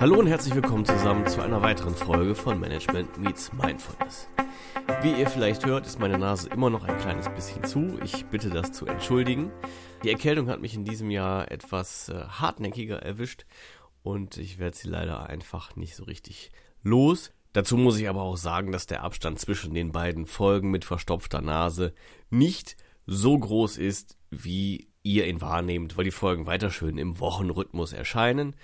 Hallo und herzlich willkommen zusammen zu einer weiteren Folge von Management Meets Mindfulness. Wie ihr vielleicht hört, ist meine Nase immer noch ein kleines bisschen zu. Ich bitte das zu entschuldigen. Die Erkältung hat mich in diesem Jahr etwas äh, hartnäckiger erwischt und ich werde sie leider einfach nicht so richtig los. Dazu muss ich aber auch sagen, dass der Abstand zwischen den beiden Folgen mit verstopfter Nase nicht so groß ist, wie ihr ihn wahrnehmt, weil die Folgen weiter schön im Wochenrhythmus erscheinen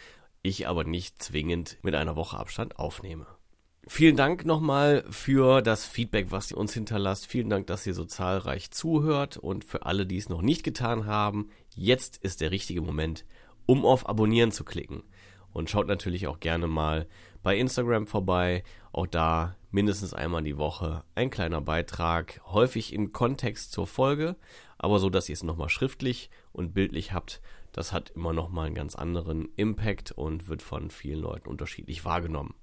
ich aber nicht zwingend mit einer Woche Abstand aufnehme. Vielen Dank nochmal für das Feedback, was ihr uns hinterlasst. Vielen Dank, dass ihr so zahlreich zuhört und für alle, die es noch nicht getan haben, jetzt ist der richtige Moment, um auf Abonnieren zu klicken. Und schaut natürlich auch gerne mal bei Instagram vorbei. Auch da mindestens einmal die Woche ein kleiner Beitrag, häufig in Kontext zur Folge, aber so, dass ihr es nochmal schriftlich und bildlich habt das hat immer noch mal einen ganz anderen Impact und wird von vielen Leuten unterschiedlich wahrgenommen.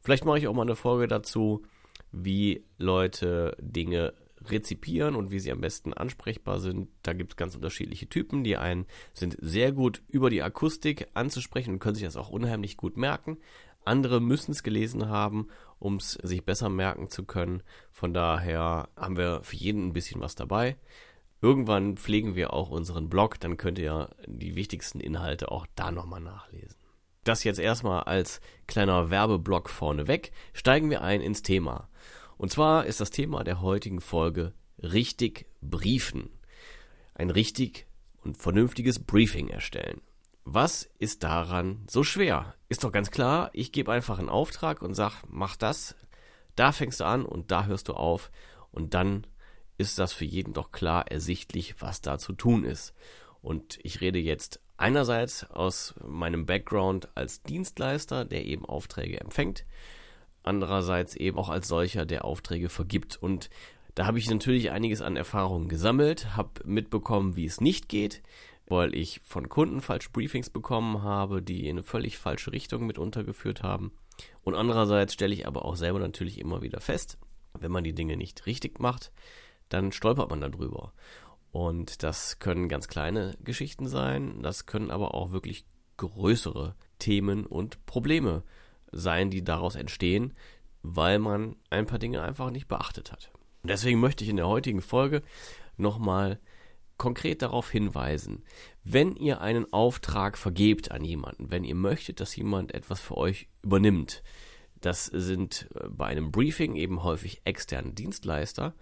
Vielleicht mache ich auch mal eine Folge dazu, wie Leute Dinge rezipieren und wie sie am besten ansprechbar sind. Da gibt es ganz unterschiedliche Typen. Die einen sind sehr gut über die Akustik anzusprechen und können sich das auch unheimlich gut merken. Andere müssen es gelesen haben, um es sich besser merken zu können. Von daher haben wir für jeden ein bisschen was dabei. Irgendwann pflegen wir auch unseren Blog, dann könnt ihr die wichtigsten Inhalte auch da nochmal nachlesen. Das jetzt erstmal als kleiner Werbeblock vorneweg. Steigen wir ein ins Thema. Und zwar ist das Thema der heutigen Folge richtig briefen. Ein richtig und vernünftiges Briefing erstellen. Was ist daran so schwer? Ist doch ganz klar, ich gebe einfach einen Auftrag und sag, mach das, da fängst du an und da hörst du auf und dann ist das für jeden doch klar ersichtlich, was da zu tun ist. Und ich rede jetzt einerseits aus meinem Background als Dienstleister, der eben Aufträge empfängt, andererseits eben auch als solcher, der Aufträge vergibt. Und da habe ich natürlich einiges an Erfahrungen gesammelt, habe mitbekommen, wie es nicht geht, weil ich von Kunden falsche Briefings bekommen habe, die in eine völlig falsche Richtung mit untergeführt haben. Und andererseits stelle ich aber auch selber natürlich immer wieder fest, wenn man die Dinge nicht richtig macht, dann stolpert man darüber. Und das können ganz kleine Geschichten sein, das können aber auch wirklich größere Themen und Probleme sein, die daraus entstehen, weil man ein paar Dinge einfach nicht beachtet hat. Und deswegen möchte ich in der heutigen Folge nochmal konkret darauf hinweisen, wenn ihr einen Auftrag vergebt an jemanden, wenn ihr möchtet, dass jemand etwas für euch übernimmt, das sind äh, bei einem Briefing eben häufig externe Dienstleister,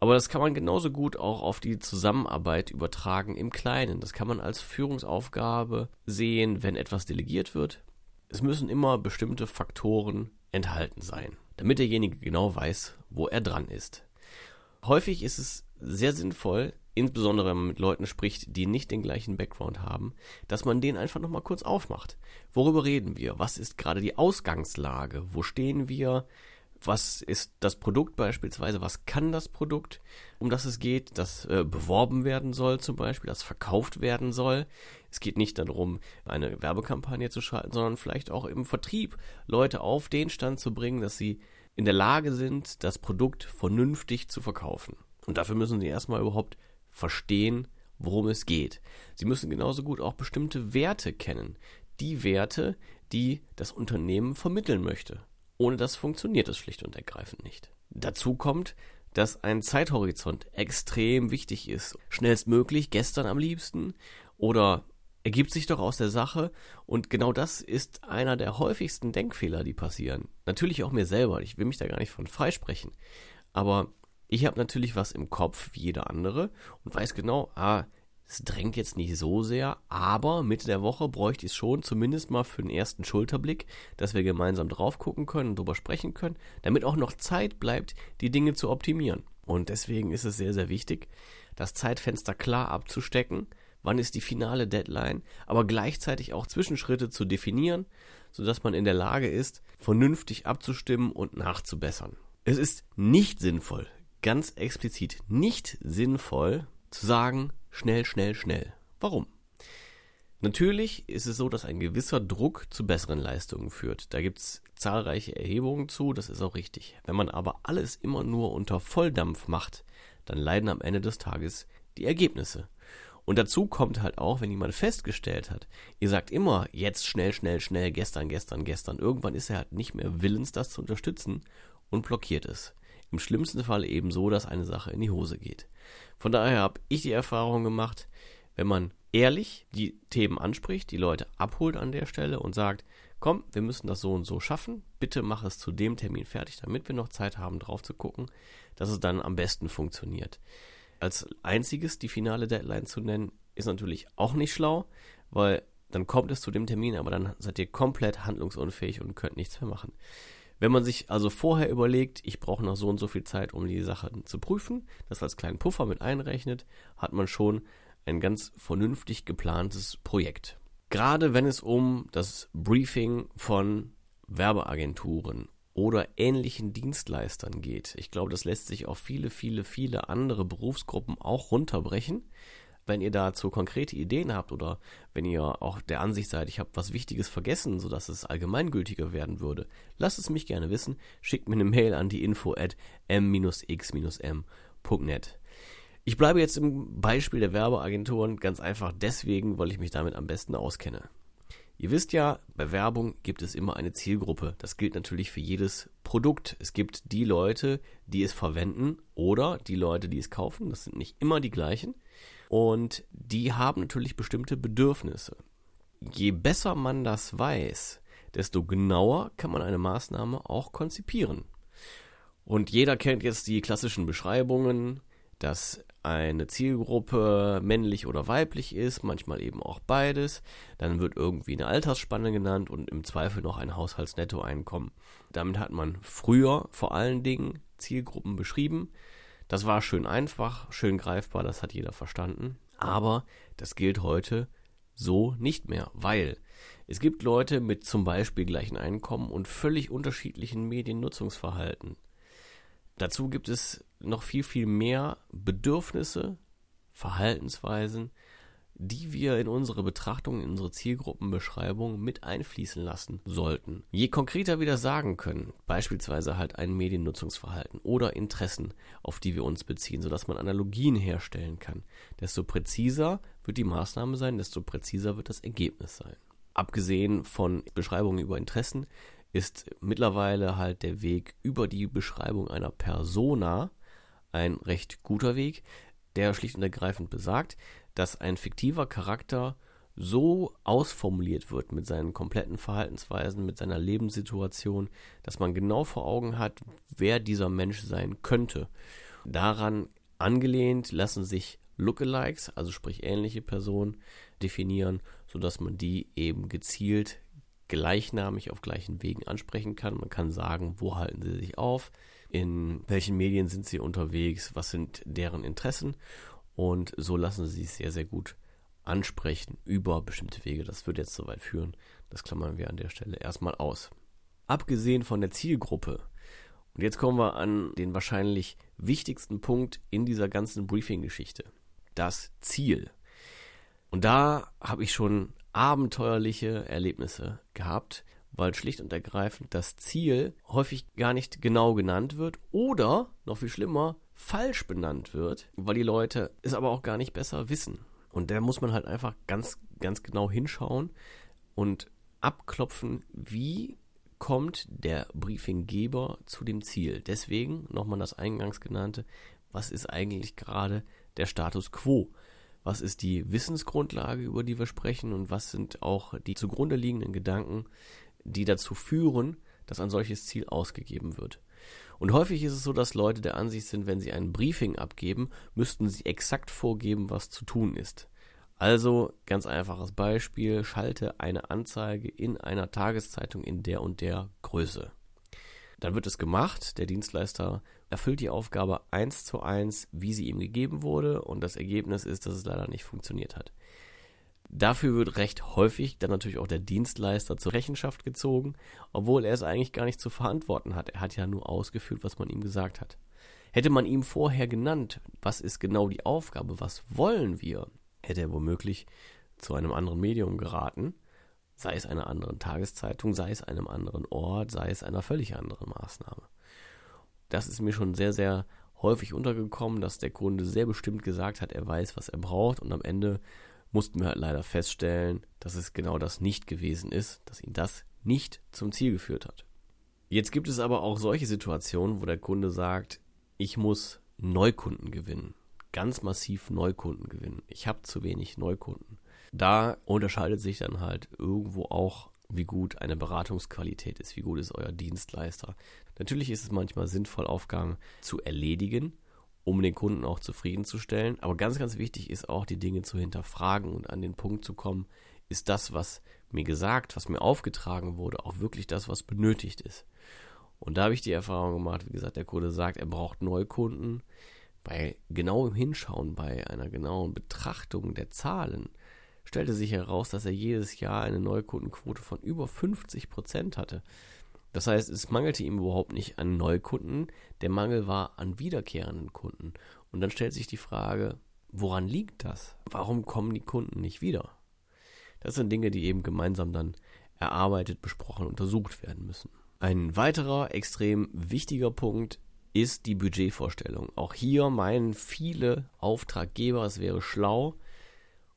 aber das kann man genauso gut auch auf die Zusammenarbeit übertragen im Kleinen. Das kann man als Führungsaufgabe sehen, wenn etwas delegiert wird. Es müssen immer bestimmte Faktoren enthalten sein, damit derjenige genau weiß, wo er dran ist. Häufig ist es sehr sinnvoll, insbesondere wenn man mit Leuten spricht, die nicht den gleichen Background haben, dass man den einfach nochmal kurz aufmacht. Worüber reden wir? Was ist gerade die Ausgangslage? Wo stehen wir? Was ist das Produkt beispielsweise, was kann das Produkt, um das es geht, das äh, beworben werden soll zum Beispiel, das verkauft werden soll. Es geht nicht darum, eine Werbekampagne zu schalten, sondern vielleicht auch im Vertrieb Leute auf den Stand zu bringen, dass sie in der Lage sind, das Produkt vernünftig zu verkaufen. Und dafür müssen sie erstmal überhaupt verstehen, worum es geht. Sie müssen genauso gut auch bestimmte Werte kennen. Die Werte, die das Unternehmen vermitteln möchte. Ohne das funktioniert es schlicht und ergreifend nicht. Dazu kommt, dass ein Zeithorizont extrem wichtig ist. Schnellstmöglich, gestern am liebsten oder ergibt sich doch aus der Sache und genau das ist einer der häufigsten Denkfehler, die passieren. Natürlich auch mir selber, ich will mich da gar nicht von freisprechen, aber ich habe natürlich was im Kopf wie jeder andere und weiß genau, ah, es drängt jetzt nicht so sehr, aber Mitte der Woche bräuchte ich es schon, zumindest mal für den ersten Schulterblick, dass wir gemeinsam drauf gucken können und drüber sprechen können, damit auch noch Zeit bleibt, die Dinge zu optimieren. Und deswegen ist es sehr, sehr wichtig, das Zeitfenster klar abzustecken, wann ist die finale Deadline, aber gleichzeitig auch Zwischenschritte zu definieren, sodass man in der Lage ist, vernünftig abzustimmen und nachzubessern. Es ist nicht sinnvoll, ganz explizit nicht sinnvoll zu sagen, schnell, schnell, schnell. Warum? Natürlich ist es so, dass ein gewisser Druck zu besseren Leistungen führt. Da gibt es zahlreiche Erhebungen zu, das ist auch richtig. Wenn man aber alles immer nur unter Volldampf macht, dann leiden am Ende des Tages die Ergebnisse. Und dazu kommt halt auch, wenn jemand festgestellt hat, ihr sagt immer, jetzt schnell, schnell, schnell, gestern, gestern, gestern. Irgendwann ist er halt nicht mehr willens, das zu unterstützen und blockiert es. Im schlimmsten Fall eben so, dass eine Sache in die Hose geht. Von daher habe ich die Erfahrung gemacht, wenn man ehrlich die Themen anspricht, die Leute abholt an der Stelle und sagt, komm, wir müssen das so und so schaffen, bitte mach es zu dem Termin fertig, damit wir noch Zeit haben, drauf zu gucken, dass es dann am besten funktioniert. Als einziges die finale Deadline zu nennen, ist natürlich auch nicht schlau, weil dann kommt es zu dem Termin, aber dann seid ihr komplett handlungsunfähig und könnt nichts mehr machen. Wenn man sich also vorher überlegt, ich brauche noch so und so viel Zeit, um die Sache zu prüfen, das als kleinen Puffer mit einrechnet, hat man schon ein ganz vernünftig geplantes Projekt. Gerade wenn es um das Briefing von Werbeagenturen oder ähnlichen Dienstleistern geht. Ich glaube, das lässt sich auf viele, viele, viele andere Berufsgruppen auch runterbrechen. Wenn ihr dazu konkrete Ideen habt oder wenn ihr auch der Ansicht seid, ich habe was Wichtiges vergessen, sodass es allgemeingültiger werden würde, lasst es mich gerne wissen. Schickt mir eine Mail an die info at m-x-m.net. Ich bleibe jetzt im Beispiel der Werbeagenturen ganz einfach deswegen, weil ich mich damit am besten auskenne. Ihr wisst ja, bei Werbung gibt es immer eine Zielgruppe. Das gilt natürlich für jedes Produkt. Es gibt die Leute, die es verwenden oder die Leute, die es kaufen. Das sind nicht immer die gleichen. Und die haben natürlich bestimmte Bedürfnisse. Je besser man das weiß, desto genauer kann man eine Maßnahme auch konzipieren. Und jeder kennt jetzt die klassischen Beschreibungen, dass eine Zielgruppe männlich oder weiblich ist, manchmal eben auch beides. Dann wird irgendwie eine Altersspanne genannt und im Zweifel noch ein Haushaltsnettoeinkommen. Damit hat man früher vor allen Dingen Zielgruppen beschrieben. Das war schön einfach, schön greifbar, das hat jeder verstanden. Aber das gilt heute so nicht mehr, weil es gibt Leute mit zum Beispiel gleichen Einkommen und völlig unterschiedlichen Mediennutzungsverhalten. Dazu gibt es noch viel, viel mehr Bedürfnisse, Verhaltensweisen, die wir in unsere Betrachtung, in unsere Zielgruppenbeschreibung mit einfließen lassen sollten. Je konkreter wir das sagen können, beispielsweise halt ein Mediennutzungsverhalten oder Interessen, auf die wir uns beziehen, sodass man Analogien herstellen kann, desto präziser wird die Maßnahme sein, desto präziser wird das Ergebnis sein. Abgesehen von Beschreibungen über Interessen ist mittlerweile halt der Weg über die Beschreibung einer Persona ein recht guter Weg, der schlicht und ergreifend besagt, dass ein fiktiver Charakter so ausformuliert wird mit seinen kompletten Verhaltensweisen, mit seiner Lebenssituation, dass man genau vor Augen hat, wer dieser Mensch sein könnte. Daran angelehnt lassen sich Lookalikes, also sprich ähnliche Personen, definieren, sodass man die eben gezielt gleichnamig auf gleichen Wegen ansprechen kann. Man kann sagen, wo halten sie sich auf, in welchen Medien sind sie unterwegs, was sind deren Interessen und so lassen sie sich sehr, sehr gut ansprechen über bestimmte Wege. Das würde jetzt so weit führen. Das klammern wir an der Stelle erstmal aus. Abgesehen von der Zielgruppe. Und jetzt kommen wir an den wahrscheinlich wichtigsten Punkt in dieser ganzen Briefing-Geschichte. Das Ziel. Und da habe ich schon abenteuerliche Erlebnisse gehabt, weil schlicht und ergreifend das Ziel häufig gar nicht genau genannt wird oder, noch viel schlimmer, falsch benannt wird, weil die Leute es aber auch gar nicht besser wissen. Und da muss man halt einfach ganz, ganz genau hinschauen und abklopfen, wie kommt der Briefinggeber zu dem Ziel. Deswegen nochmal das eingangs genannte, was ist eigentlich gerade der Status quo? Was ist die Wissensgrundlage, über die wir sprechen und was sind auch die zugrunde liegenden Gedanken, die dazu führen, dass ein solches Ziel ausgegeben wird. Und häufig ist es so, dass Leute der Ansicht sind, wenn sie ein Briefing abgeben, müssten sie exakt vorgeben, was zu tun ist. Also, ganz einfaches Beispiel, schalte eine Anzeige in einer Tageszeitung in der und der Größe. Dann wird es gemacht, der Dienstleister erfüllt die Aufgabe eins zu eins, wie sie ihm gegeben wurde, und das Ergebnis ist, dass es leider nicht funktioniert hat. Dafür wird recht häufig dann natürlich auch der Dienstleister zur Rechenschaft gezogen, obwohl er es eigentlich gar nicht zu verantworten hat. Er hat ja nur ausgeführt, was man ihm gesagt hat. Hätte man ihm vorher genannt, was ist genau die Aufgabe, was wollen wir, hätte er womöglich zu einem anderen Medium geraten, sei es einer anderen Tageszeitung, sei es einem anderen Ort, sei es einer völlig anderen Maßnahme. Das ist mir schon sehr, sehr häufig untergekommen, dass der Kunde sehr bestimmt gesagt hat, er weiß, was er braucht und am Ende mussten wir halt leider feststellen, dass es genau das nicht gewesen ist, dass ihn das nicht zum Ziel geführt hat. Jetzt gibt es aber auch solche Situationen, wo der Kunde sagt, ich muss Neukunden gewinnen, ganz massiv Neukunden gewinnen. Ich habe zu wenig Neukunden. Da unterscheidet sich dann halt irgendwo auch, wie gut eine Beratungsqualität ist, wie gut ist euer Dienstleister. Natürlich ist es manchmal sinnvoll, Aufgaben zu erledigen, um den Kunden auch zufriedenzustellen. Aber ganz, ganz wichtig ist auch, die Dinge zu hinterfragen und an den Punkt zu kommen, ist das, was mir gesagt, was mir aufgetragen wurde, auch wirklich das, was benötigt ist. Und da habe ich die Erfahrung gemacht, wie gesagt, der Kunde sagt, er braucht Neukunden. Bei genauem Hinschauen, bei einer genauen Betrachtung der Zahlen, stellte sich heraus, dass er jedes Jahr eine Neukundenquote von über 50 Prozent hatte. Das heißt, es mangelte ihm überhaupt nicht an Neukunden, der Mangel war an wiederkehrenden Kunden. Und dann stellt sich die Frage, woran liegt das? Warum kommen die Kunden nicht wieder? Das sind Dinge, die eben gemeinsam dann erarbeitet, besprochen, untersucht werden müssen. Ein weiterer extrem wichtiger Punkt ist die Budgetvorstellung. Auch hier meinen viele Auftraggeber, es wäre schlau,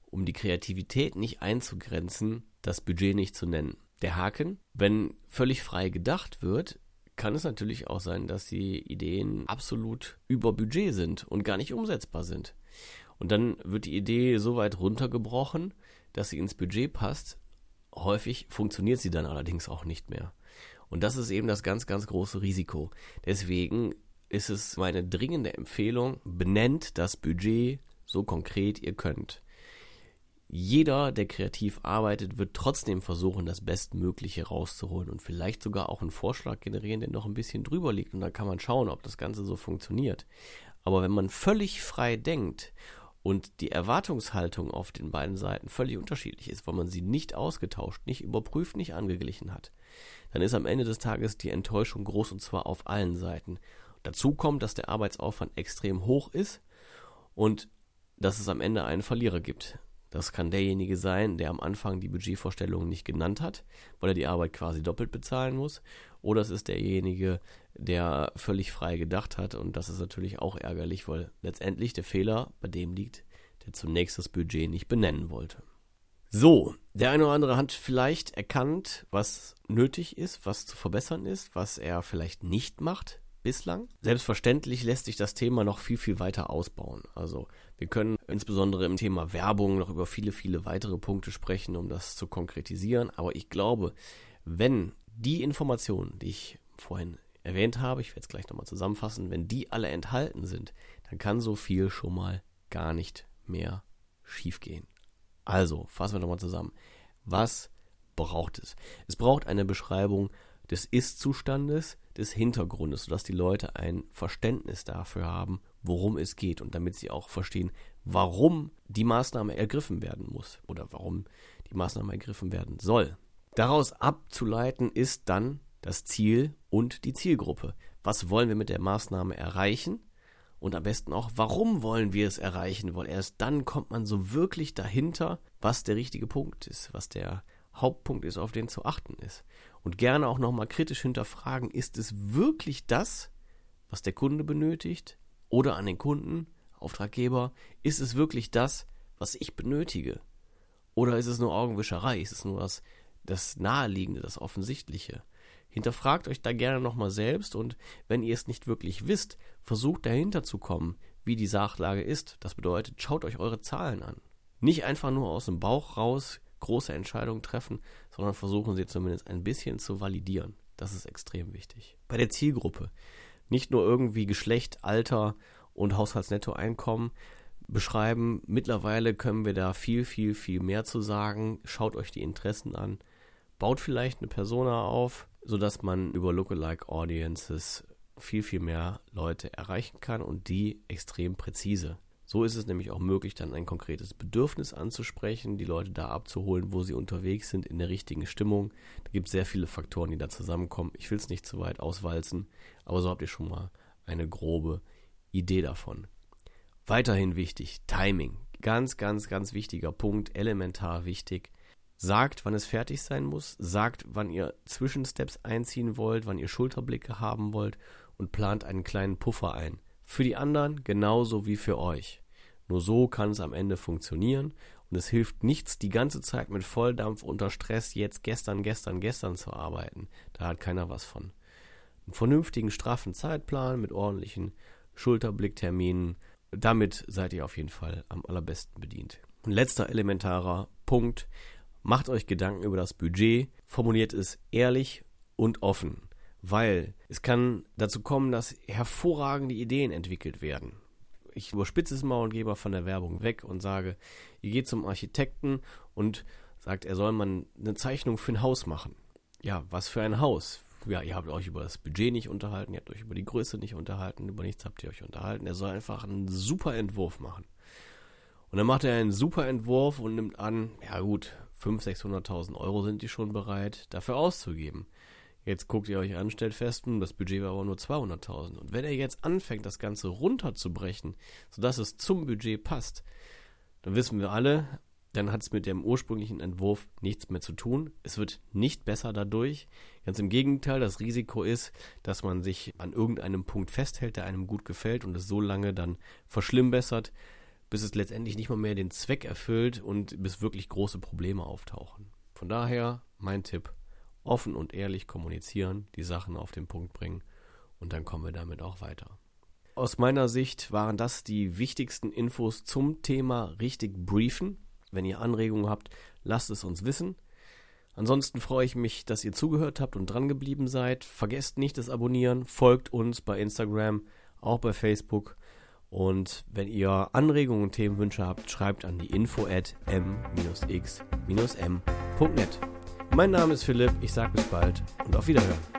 um die Kreativität nicht einzugrenzen, das Budget nicht zu nennen der Haken. Wenn völlig frei gedacht wird, kann es natürlich auch sein, dass die Ideen absolut über Budget sind und gar nicht umsetzbar sind. Und dann wird die Idee so weit runtergebrochen, dass sie ins Budget passt. Häufig funktioniert sie dann allerdings auch nicht mehr. Und das ist eben das ganz, ganz große Risiko. Deswegen ist es meine dringende Empfehlung, benennt das Budget so konkret ihr könnt jeder, der kreativ arbeitet, wird trotzdem versuchen, das Bestmögliche rauszuholen und vielleicht sogar auch einen Vorschlag generieren, der noch ein bisschen drüber liegt. Und dann kann man schauen, ob das Ganze so funktioniert. Aber wenn man völlig frei denkt und die Erwartungshaltung auf den beiden Seiten völlig unterschiedlich ist, weil man sie nicht ausgetauscht, nicht überprüft, nicht angeglichen hat, dann ist am Ende des Tages die Enttäuschung groß und zwar auf allen Seiten. Dazu kommt, dass der Arbeitsaufwand extrem hoch ist und dass es am Ende einen Verlierer gibt. Das kann derjenige sein, der am Anfang die Budgetvorstellungen nicht genannt hat, weil er die Arbeit quasi doppelt bezahlen muss. Oder es ist derjenige, der völlig frei gedacht hat. Und das ist natürlich auch ärgerlich, weil letztendlich der Fehler bei dem liegt, der zunächst das Budget nicht benennen wollte. So, der eine oder andere hat vielleicht erkannt, was nötig ist, was zu verbessern ist, was er vielleicht nicht macht bislang. Selbstverständlich lässt sich das Thema noch viel, viel weiter ausbauen. Also wir können insbesondere im Thema Werbung noch über viele, viele weitere Punkte sprechen, um das zu konkretisieren. Aber ich glaube, wenn die Informationen, die ich vorhin erwähnt habe, ich werde es gleich nochmal zusammenfassen, wenn die alle enthalten sind, dann kann so viel schon mal gar nicht mehr schiefgehen. Also, fassen wir nochmal zusammen. Was braucht es? Es braucht eine Beschreibung des Ist-Zustandes, des Hintergrundes, sodass die Leute ein Verständnis dafür haben, worum es geht und damit sie auch verstehen, warum die Maßnahme ergriffen werden muss oder warum die Maßnahme ergriffen werden soll. Daraus abzuleiten ist dann das Ziel und die Zielgruppe. Was wollen wir mit der Maßnahme erreichen? Und am besten auch, warum wollen wir es erreichen? Weil erst dann kommt man so wirklich dahinter, was der richtige Punkt ist, was der Hauptpunkt ist, auf den zu achten ist. Und gerne auch nochmal kritisch hinterfragen, ist es wirklich das, was der Kunde benötigt? Oder an den Kunden, Auftraggeber, ist es wirklich das, was ich benötige? Oder ist es nur Augenwischerei? Ist es nur das, das Naheliegende, das Offensichtliche? Hinterfragt euch da gerne nochmal selbst und wenn ihr es nicht wirklich wisst, versucht dahinter zu kommen, wie die Sachlage ist. Das bedeutet, schaut euch eure Zahlen an. Nicht einfach nur aus dem Bauch raus große Entscheidungen treffen, sondern versuchen sie zumindest ein bisschen zu validieren. Das ist extrem wichtig. Bei der Zielgruppe nicht nur irgendwie Geschlecht, Alter und Haushaltsnettoeinkommen beschreiben. Mittlerweile können wir da viel, viel, viel mehr zu sagen. Schaut euch die Interessen an. Baut vielleicht eine Persona auf, sodass man über Lookalike Audiences viel, viel mehr Leute erreichen kann und die extrem präzise. So ist es nämlich auch möglich, dann ein konkretes Bedürfnis anzusprechen, die Leute da abzuholen, wo sie unterwegs sind, in der richtigen Stimmung. Da gibt es sehr viele Faktoren, die da zusammenkommen. Ich will es nicht zu weit auswalzen, aber so habt ihr schon mal eine grobe Idee davon. Weiterhin wichtig, Timing. Ganz, ganz, ganz wichtiger Punkt, elementar wichtig. Sagt, wann es fertig sein muss, sagt, wann ihr Zwischensteps einziehen wollt, wann ihr Schulterblicke haben wollt und plant einen kleinen Puffer ein für die anderen genauso wie für euch. Nur so kann es am Ende funktionieren und es hilft nichts, die ganze Zeit mit Volldampf unter Stress jetzt gestern, gestern, gestern zu arbeiten. Da hat keiner was von. Einen vernünftigen, straffen Zeitplan mit ordentlichen Schulterblickterminen, damit seid ihr auf jeden Fall am allerbesten bedient. Ein letzter elementarer Punkt. Macht euch Gedanken über das Budget, formuliert es ehrlich und offen, weil es kann dazu kommen, dass hervorragende Ideen entwickelt werden ich überspitze es mal und gehe mal von der Werbung weg und sage, ihr geht zum Architekten und sagt, er soll mal eine Zeichnung für ein Haus machen. Ja, was für ein Haus? Ja, ihr habt euch über das Budget nicht unterhalten, ihr habt euch über die Größe nicht unterhalten, über nichts habt ihr euch unterhalten. Er soll einfach einen super Entwurf machen. Und dann macht er einen super Entwurf und nimmt an, ja gut, 500.000, 600.000 Euro sind die schon bereit, dafür auszugeben. Jetzt guckt ihr euch an, stellt fest, hm, das Budget war aber nur 200.000. Und wenn er jetzt anfängt, das Ganze runterzubrechen, sodass es zum Budget passt, dann wissen wir alle, dann hat es mit dem ursprünglichen Entwurf nichts mehr zu tun. Es wird nicht besser dadurch. Ganz im Gegenteil, das Risiko ist, dass man sich an irgendeinem Punkt festhält, der einem gut gefällt und es so lange dann verschlimmbessert, bis es letztendlich nicht mal mehr den Zweck erfüllt und bis wirklich große Probleme auftauchen. Von daher mein Tipp, offen und ehrlich kommunizieren, die Sachen auf den Punkt bringen und dann kommen wir damit auch weiter. Aus meiner Sicht waren das die wichtigsten Infos zum Thema richtig briefen. Wenn ihr Anregungen habt, lasst es uns wissen. Ansonsten freue ich mich, dass ihr zugehört habt und dran geblieben seid. Vergesst nicht das Abonnieren, folgt uns bei Instagram, auch bei Facebook. Und wenn ihr Anregungen und Themenwünsche habt, schreibt an die info at m-x-m.net. Mein Name ist Philipp, ich sage bis bald und auf Wiederhören.